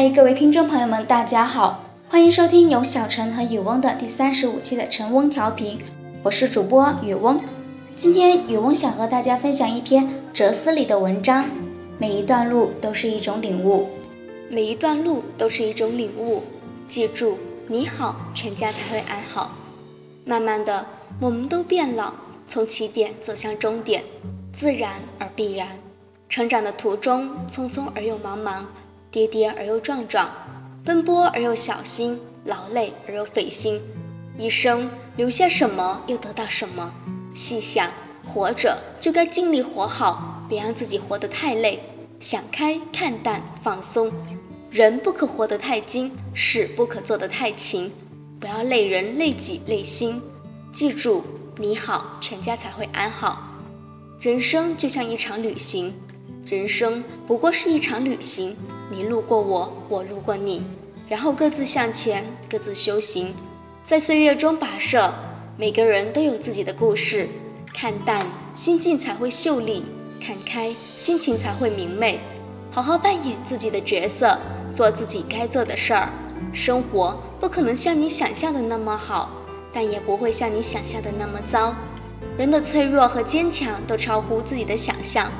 嗨，各位听众朋友们，大家好，欢迎收听由小陈和雨翁的第三十五期的晨翁调频，我是主播雨翁。今天雨翁想和大家分享一篇哲思里的文章，每一段路都是一种领悟，每一段路都是一种领悟。记住，你好，全家才会安好。慢慢的，我们都变老，从起点走向终点，自然而必然。成长的途中，匆匆而又茫茫。跌跌而又撞撞，奔波而又小心，劳累而又费心。一生留下什么，又得到什么？细想，活着就该尽力活好，别让自己活得太累。想开，看淡，放松。人不可活得太精，事不可做得太勤。不要累人、累己、累心。记住，你好，全家才会安好。人生就像一场旅行，人生不过是一场旅行。你路过我，我路过你，然后各自向前，各自修行，在岁月中跋涉。每个人都有自己的故事，看淡，心境才会秀丽；看开，心情才会明媚。好好扮演自己的角色，做自己该做的事儿。生活不可能像你想象的那么好，但也不会像你想象的那么糟。人的脆弱和坚强都超乎自己的想象，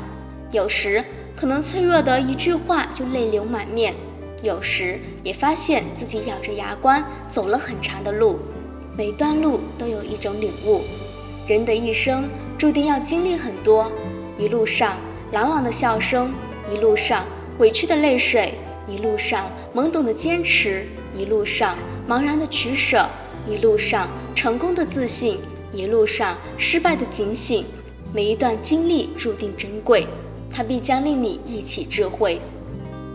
有时。可能脆弱的一句话就泪流满面，有时也发现自己咬着牙关走了很长的路，每段路都有一种领悟。人的一生注定要经历很多，一路上朗朗的笑声，一路上委屈的泪水，一路上懵懂的坚持，一路上茫然的取舍，一路上成功的自信，一路上失败的警醒。每一段经历注定珍贵。它必将令你忆起智慧。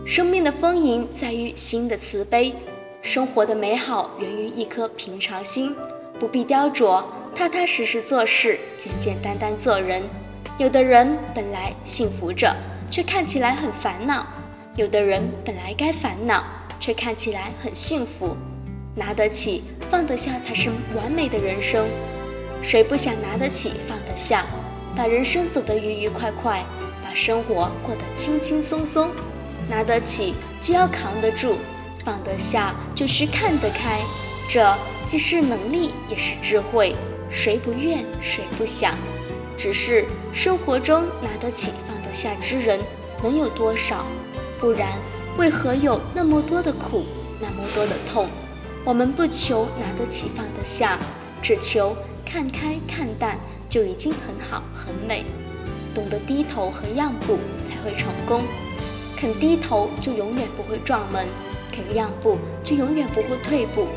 生命的丰盈在于心的慈悲，生活的美好源于一颗平常心。不必雕琢，踏踏实实做事，简简单单做人。有的人本来幸福着，却看起来很烦恼；有的人本来该烦恼，却看起来很幸福。拿得起，放得下，才是完美的人生。谁不想拿得起，放得下，把人生走得愉愉快快？生活过得轻轻松松，拿得起就要扛得住，放得下就需看得开，这既是能力也是智慧。谁不愿，谁不想？只是生活中拿得起放得下之人能有多少？不然为何有那么多的苦，那么多的痛？我们不求拿得起放得下，只求看开看淡，就已经很好很美。懂得低头和让步才会成功，肯低头就永远不会撞门，肯让步就永远不会退步。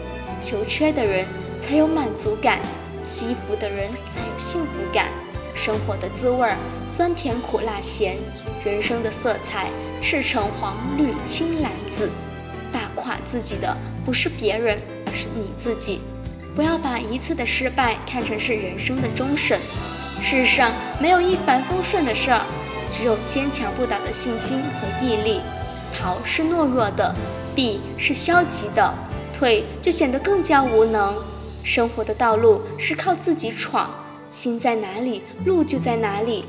求缺的人才有满足感，惜福的人才有幸福感。生活的滋味儿，酸甜苦辣咸，人生的色彩，赤橙黄绿青蓝紫。打垮自己的不是别人，而是你自己。不要把一次的失败看成是人生的终审。世上没有一帆风顺的事儿，只有坚强不倒的信心和毅力。逃是懦弱的，避是消极的，退就显得更加无能。生活的道路是靠自己闯，心在哪里，路就在哪里。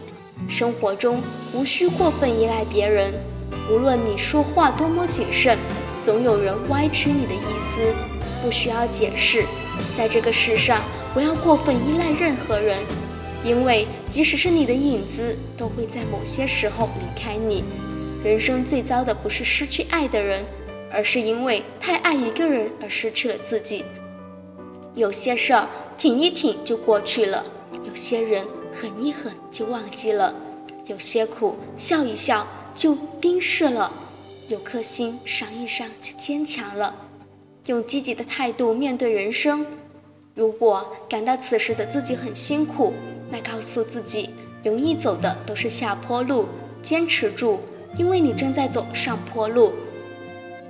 生活中无需过分依赖别人，无论你说话多么谨慎，总有人歪曲你的意思。不需要解释，在这个世上，不要过分依赖任何人。因为即使是你的影子，都会在某些时候离开你。人生最糟的不是失去爱的人，而是因为太爱一个人而失去了自己。有些事儿挺一挺就过去了，有些人狠一狠就忘记了，有些苦笑一笑就冰释了，有颗心伤一伤就坚强了。用积极的态度面对人生。如果感到此时的自己很辛苦，那告诉自己，容易走的都是下坡路，坚持住，因为你正在走上坡路，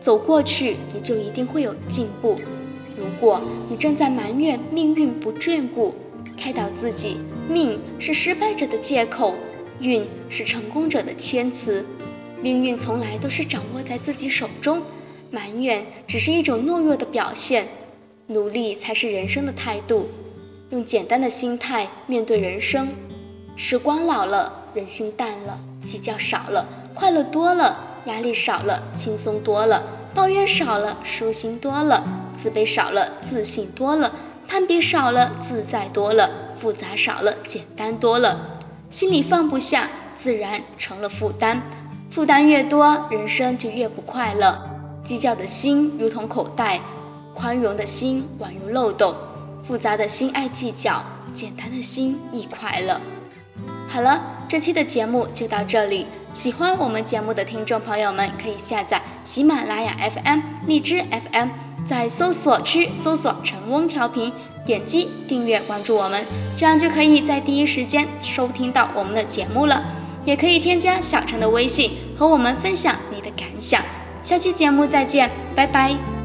走过去你就一定会有进步。如果你正在埋怨命运不眷顾，开导自己，命是失败者的借口，运是成功者的谦词，命运从来都是掌握在自己手中，埋怨只是一种懦弱的表现，努力才是人生的态度。用简单的心态面对人生，时光老了，人心淡了，计较少了，快乐多了，压力少了，轻松多了。抱怨少了，舒心多了；自卑少了，自信多了；攀比少了，自在多了；复杂少了，简单多了。心里放不下，自然成了负担。负担越多，人生就越不快乐。计较的心如同口袋，宽容的心宛如漏洞。复杂的心爱计较，简单的心易快乐。好了，这期的节目就到这里。喜欢我们节目的听众朋友们，可以下载喜马拉雅 FM、荔枝 FM，在搜索区搜索“晨翁调频”，点击订阅关注我们，这样就可以在第一时间收听到我们的节目了。也可以添加小陈的微信，和我们分享你的感想。下期节目再见，拜拜。